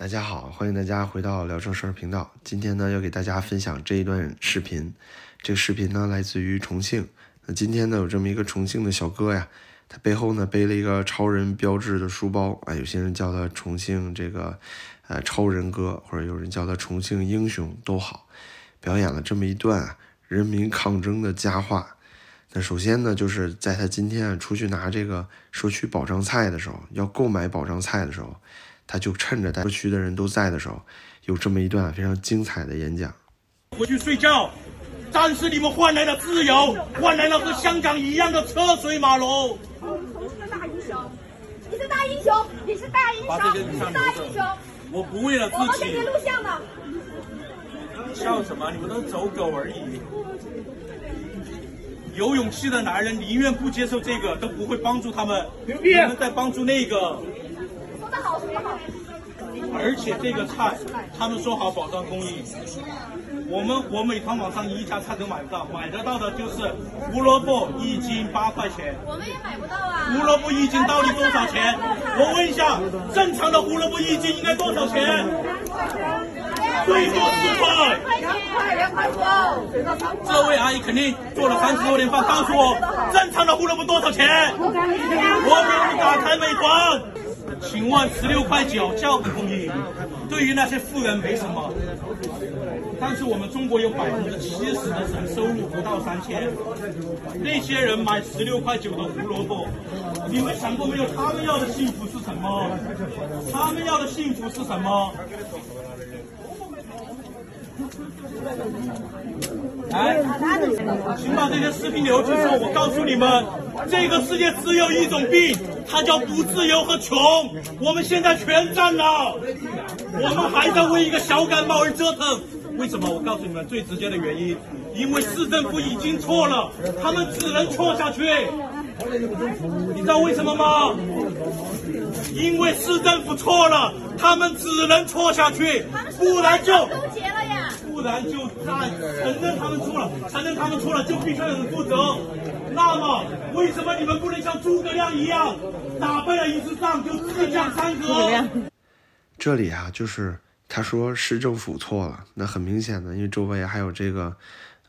大家好，欢迎大家回到聊正事儿频道。今天呢，要给大家分享这一段视频。这个视频呢，来自于重庆。那今天呢，有这么一个重庆的小哥呀，他背后呢背了一个超人标志的书包啊，有些人叫他重庆这个呃超人哥，或者有人叫他重庆英雄都好。表演了这么一段人民抗争的佳话。那首先呢，就是在他今天啊出去拿这个社区保障菜的时候，要购买保障菜的时候。他就趁着社区的人都在的时候，有这么一段非常精彩的演讲。回去睡觉，但是，你们换来了自由，换来了和香港一样的车水马龙。你是大英雄，你是大英雄，你是大英雄，你是大英雄。我不为了自己。我们给你录像呢。笑什么？你们都是走狗而已。有勇气的男人宁愿不接受这个，都不会帮助他们。你们在帮助那个。而且这个菜，他们说好保障供应。我们我美团网上一家菜都买不到，买得到的就是胡萝卜一斤八块钱。我们也买不到啊。胡萝卜一斤到底多少钱？我问一下，正常的胡萝卜一斤应该多少钱？最多四块。两块这位阿姨肯定做了三十多年饭，告诉我，正常的胡萝卜多少钱？我给你打开美团。请问十六块九叫不公益？对于那些富人没什么，但是我们中国有百分之七十的人收入不到三千，那些人买十六块九的胡萝卜，你们想过没有？他们要的幸福是什么？他们要的幸福是什么？来，请把这些视频留起。说，我告诉你们，这个世界只有一种病，它叫不自由和穷。我们现在全占了，我们还在为一个小感冒而折腾。为什么？我告诉你们最直接的原因，因为市政府已经错了，他们只能错下去。你知道为什么吗？因为市政府错了，他们只能错下去，不然就。不然就他承认他们错了，承认他们错了就必须有人负责。那么为什么你们不能像诸葛亮一样，打败了一次仗就自降三河？这里啊，就是他说市政府错了，那很明显的，因为周围还有这个，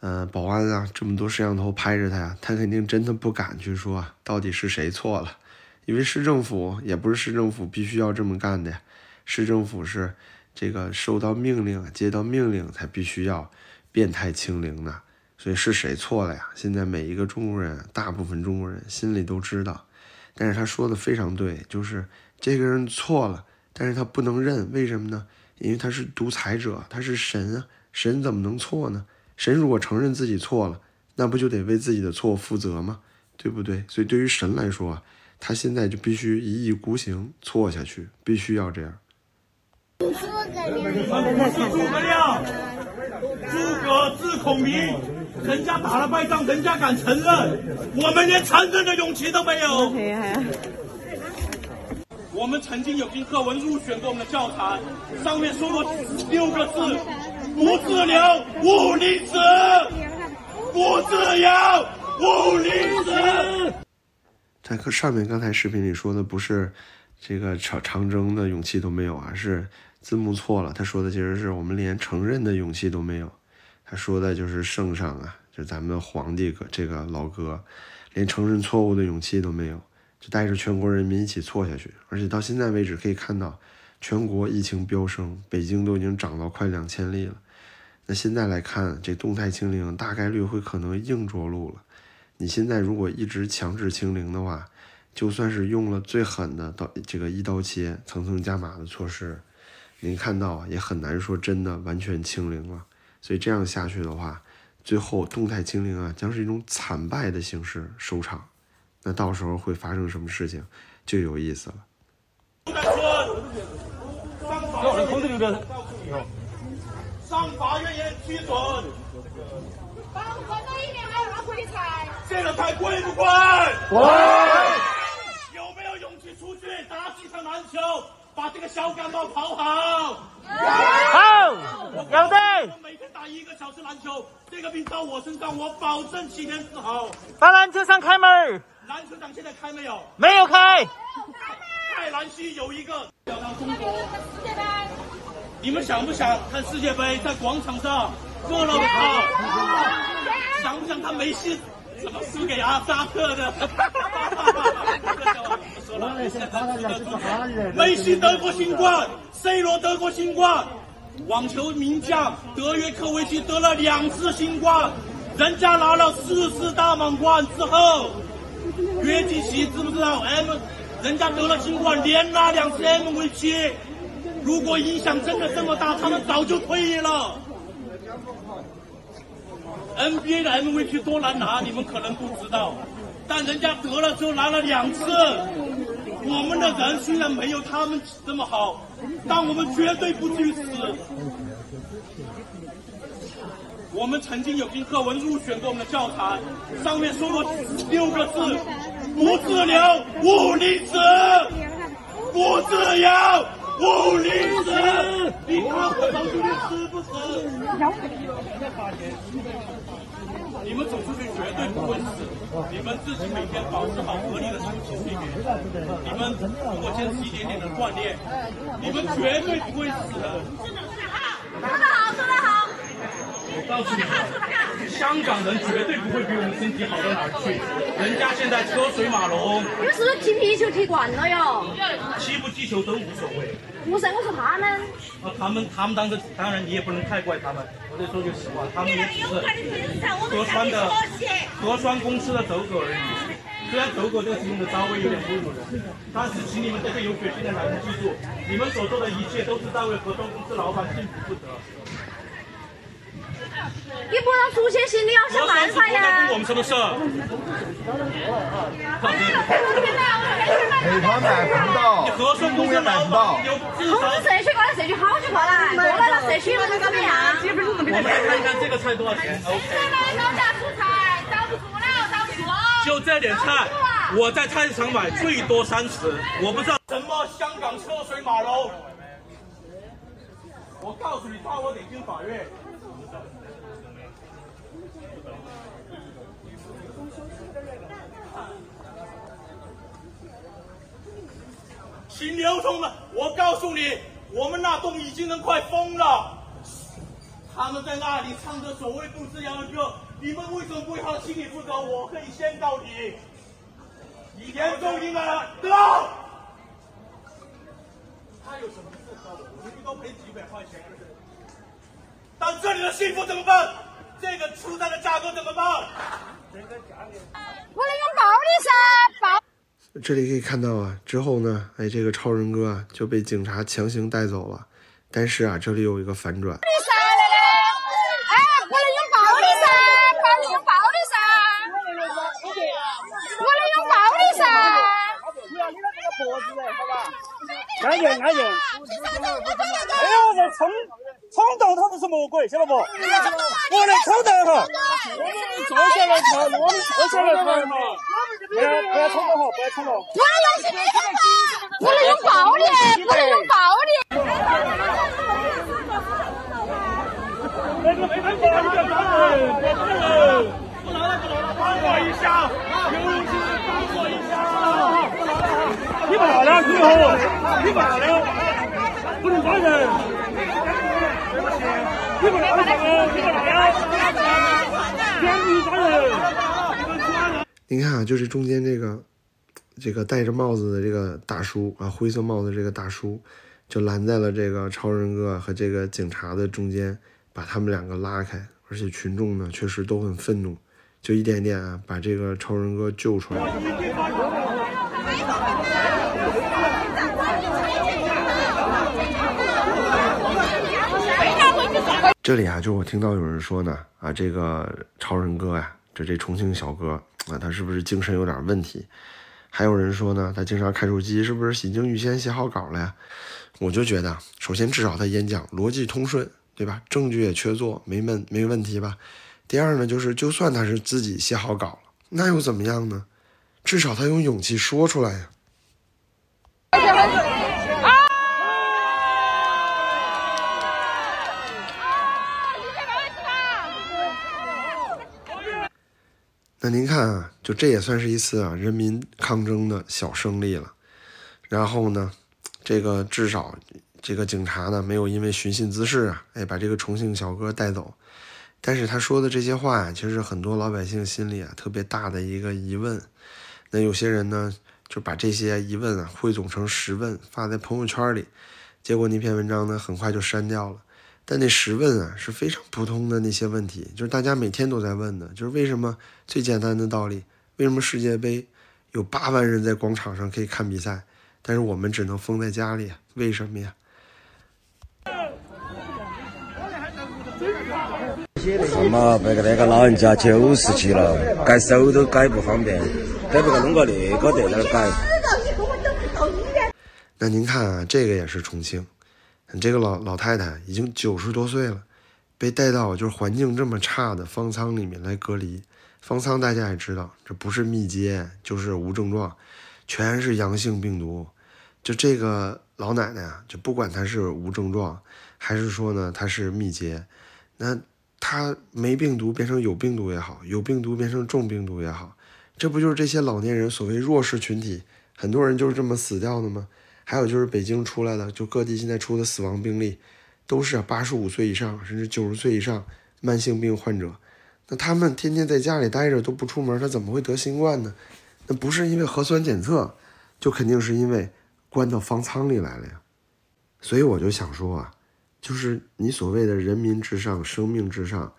呃，保安啊，这么多摄像头拍着他呀，他肯定真的不敢去说到底是谁错了，因为市政府也不是市政府必须要这么干的，市政府是。这个收到命令、接到命令才必须要变态清零呢，所以是谁错了呀？现在每一个中国人，大部分中国人心里都知道。但是他说的非常对，就是这个人错了，但是他不能认，为什么呢？因为他是独裁者，他是神啊，神怎么能错呢？神如果承认自己错了，那不就得为自己的错负责吗？对不对？所以对于神来说，他现在就必须一意孤行，错下去，必须要这样。诸葛亮，诸葛字孔明，人家打了败仗，人家敢承认，我们连承认的勇气都没有。我们曾经有篇课文入选过我们的教材，上面说过六个字：不自由，勿宁死；不自由，勿宁死。在课上面刚才视频里说的不是这个长长征的勇气都没有啊，是。字幕错了，他说的其实是我们连承认的勇气都没有。他说的就是圣上啊，就咱们的皇帝哥这个老哥，连承认错误的勇气都没有，就带着全国人民一起错下去。而且到现在为止，可以看到全国疫情飙升，北京都已经涨到快两千例了。那现在来看，这动态清零大概率会可能硬着陆了。你现在如果一直强制清零的话，就算是用了最狠的刀，这个一刀切、层层加码的措施。您看到啊也很难说真的完全清零了，所以这样下去的话，最后动态清零啊将是一种惨败的形式收场。那到时候会发生什么事情，就有意思了。上法院也批准。这个菜贵不贵？贵。有没有勇气出去打几场篮球？把这个小感冒跑好，好，有的。我每天打一个小时篮球，这个病到我身上，我保证七天治好。把篮球场开门。篮球场现在开没有？没有开。在兰溪有一个，要到中国。你们想不想看世界杯在广场上热闹的跑？想不想看梅西怎么输给阿扎克的？梅西得过新冠，C 罗得过新冠，网球名将德约科维奇得了两次新冠，人家拿了四次大满贯之后，约基奇知不知道 M？人家得了新冠，连拿两次 MVP。如果影响真的这么大，他们早就退役了。NBA 的 MVP 多难拿，你们可能不知道，但人家得了之后拿了两次。我们的人虽然没有他们这么好，但我们绝对不去死。我们曾经有篇课文入选过我们的教材，上面说过六个字：不自由，勿离死；不自由，勿离死。你看我们兄弟死不死？你们走出去绝对不会死，你们自己每天保持好合理的休息睡眠，你们如果坚持一点点的锻炼，你们绝对不会死的。我告诉你们，香港人绝对不会比我们身体好到哪儿去，人家现在车水马龙，你们是不是踢皮球踢惯了哟？踢不踢球都无所谓。不是，我说他们。啊，他们他们当时当然你也不能太怪他们，我得说句实话，他们也只是核酸的核酸公司的走狗而已。虽然走狗这个形容的稍微有点侮辱人，但是请你们这些有血性的男人记住，你们所做的一切都是在为核酸公司老板幸福负责。你不能出现心里要想办法呀。关我们什么事？美团买不到，核酸公司老板有至少通知。社区过来，社区好久过来，过来了，社区人怎么样？我们来看一看这个菜多少钱？OK，高价蔬菜，遭不住了，遭不住。就这点菜，我在菜市场买最多三十，我不知道什么香港车水马龙。我告诉你，抓我得进法院。请流通了，我告诉你，我们那栋已经能快疯了。他们在那里唱着所谓不自由的歌，你们为什么不为他心理负责？我可以先告你，你严重影响得。他有什么事找我？我最多赔几百块钱。但这里的幸福怎么办？这个粗大的架构怎么办？我能用暴力噻，毛。这里可以看到啊，之后呢，哎，这个超人哥啊就被警察强行带走了。但是啊，这里有一个反转，噻，那个，哎，我能用暴力噻，暴力用暴力噻，我能用暴力噻。安静安静！哎呦，这冲冲动他都是魔鬼，晓得不？我的冲动哈，我们坐下来谈，我们坐下来谈嘛。不要不要冲动哈，不要冲动。不能用不能用暴力，不能用暴力。那个没看过，你不要打人，不要打人。帮我一下，有请帮我一下。你你，看啊，就是中间这个这个戴着帽子的这个大叔啊，灰色帽子这个大叔，就拦在了这个超人哥和这个警察的中间，把他们两个拉开。而且群众呢，确实都很愤怒，就一点点啊，把这个超人哥救出来。这里啊，就我听到有人说呢，啊，这个超人哥呀，这这重庆小哥啊，他是不是精神有点问题？还有人说呢，他经常看手机，是不是已经预先写好稿了呀？我就觉得，首先至少他演讲逻辑通顺，对吧？证据也确凿，没问没问题吧？第二呢，就是就算他是自己写好稿了，那又怎么样呢？至少他有勇气说出来呀。那您看啊，就这也算是一次啊人民抗争的小胜利了。然后呢，这个至少这个警察呢没有因为寻衅滋事啊，哎把这个重庆小哥带走。但是他说的这些话呀，其实很多老百姓心里啊特别大的一个疑问。那有些人呢就把这些疑问啊汇总成十问发在朋友圈里，结果那篇文章呢很快就删掉了。但那十问啊是非常普通的那些问题，就是大家每天都在问的，就是为什么最简单的道理，为什么世界杯有八万人在广场上可以看比赛，但是我们只能封在家里，为什么呀？什么？别个那个老人家九十几了，改手都改不方便，得不个弄个那个在那儿改。那您看啊，这个也是重庆，这个老老太太已经九十多岁了，被带到就是环境这么差的方舱里面来隔离。方舱大家也知道，这不是密接就是无症状，全是阳性病毒。就这个老奶奶啊，就不管她是无症状，还是说呢她是密接，那她没病毒变成有病毒也好，有病毒变成重病毒也好，这不就是这些老年人所谓弱势群体，很多人就是这么死掉的吗？还有就是北京出来的，就各地现在出的死亡病例，都是八十五岁以上，甚至九十岁以上慢性病患者。那他们天天在家里待着都不出门，他怎么会得新冠呢？那不是因为核酸检测，就肯定是因为关到方舱里来了呀。所以我就想说啊，就是你所谓的人民至上、生命至上，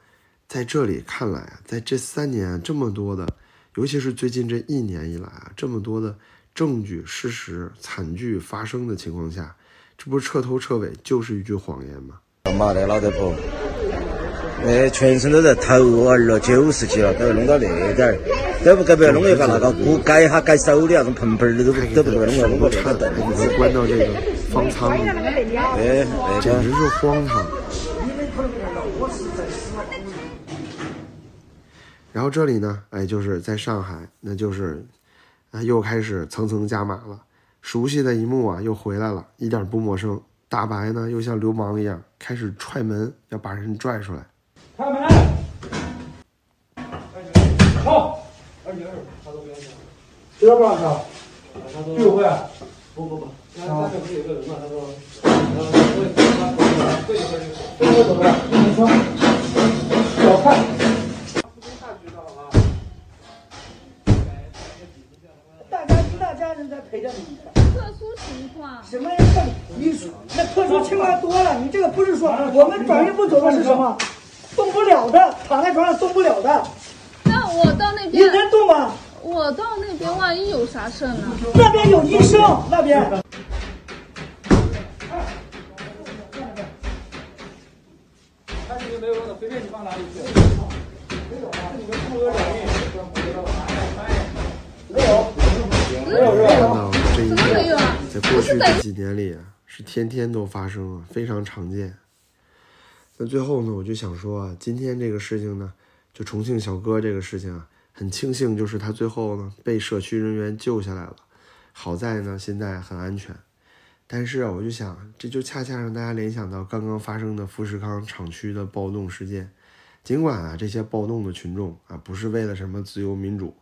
在这里看来啊，在这三年这么多的，尤其是最近这一年以来啊，这么多的。证据、事实、惨剧发生的情况下，这不是彻头彻尾就是一句谎言吗？妈的，老太婆，那全身都在头儿了，九十几了，都要弄到那点儿，都不该不要弄一个那个不改哈改手的那种盆盆的都都不该弄个弄个差的，你被关到这个方舱里，哎，简直是荒唐。然后这里呢，哎，就是在上海，那就是。啊，又开始层层加码了，熟悉的一幕啊，又回来了，一点不陌生。大白呢，又像流氓一样开始踹门，要把人拽出来。开门！好。知道不？他说。聚会。不不不。他那边不是有个人吗？他说。呃，会会会会会怎么样？你说。看你没有的，随便你放哪里去。没有啊，你们负责转运。没有。看到这一幕，在过去这几年里啊，是天天都发生啊，非常常见。那最后呢，我就想说啊，今天这个事情呢，就重庆小哥这个事情啊，很庆幸就是他最后呢被社区人员救下来了，好在呢现在很安全。但是啊，我就想，这就恰恰让大家联想到刚刚发生的富士康厂区的暴动事件。尽管啊，这些暴动的群众啊，不是为了什么自由民主。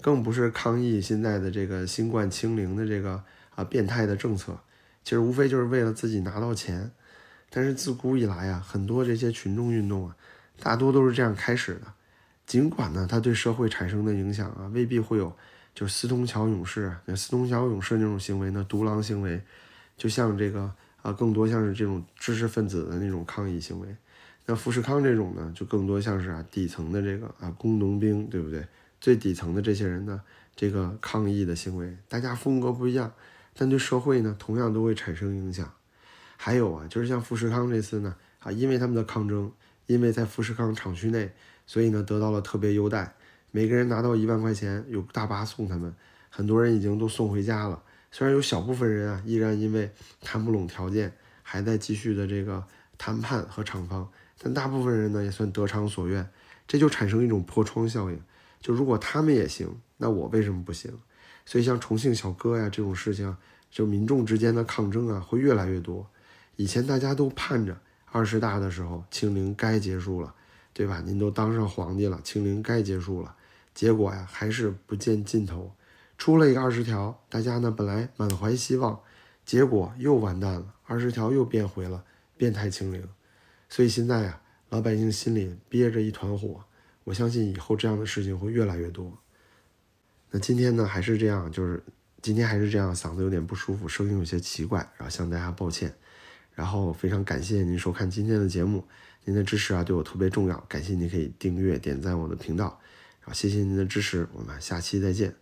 更不是抗议现在的这个新冠清零的这个啊变态的政策，其实无非就是为了自己拿到钱。但是自古以来啊，很多这些群众运动啊，大多都是这样开始的。尽管呢，它对社会产生的影响啊，未必会有就是四通桥勇士那四通桥勇士那种行为呢，独狼行为，就像这个啊，更多像是这种知识分子的那种抗议行为。那富士康这种呢，就更多像是啊底层的这个啊工农兵，对不对？最底层的这些人呢，这个抗议的行为，大家风格不一样，但对社会呢，同样都会产生影响。还有啊，就是像富士康这次呢，啊，因为他们的抗争，因为在富士康厂区内，所以呢，得到了特别优待，每个人拿到一万块钱，有大巴送他们，很多人已经都送回家了。虽然有小部分人啊，依然因为谈不拢条件，还在继续的这个谈判和厂方，但大部分人呢，也算得偿所愿，这就产生一种破窗效应。就如果他们也行，那我为什么不行？所以像重庆小哥呀这种事情，就民众之间的抗争啊会越来越多。以前大家都盼着二十大的时候清零该结束了，对吧？您都当上皇帝了，清零该结束了。结果呀还是不见尽头，出了一个二十条，大家呢本来满怀希望，结果又完蛋了，二十条又变回了变态清零。所以现在啊，老百姓心里憋着一团火。我相信以后这样的事情会越来越多。那今天呢，还是这样，就是今天还是这样，嗓子有点不舒服，声音有些奇怪，然后向大家抱歉。然后非常感谢您收看今天的节目，您的支持啊对我特别重要，感谢您可以订阅点赞我的频道，然后谢谢您的支持，我们下期再见。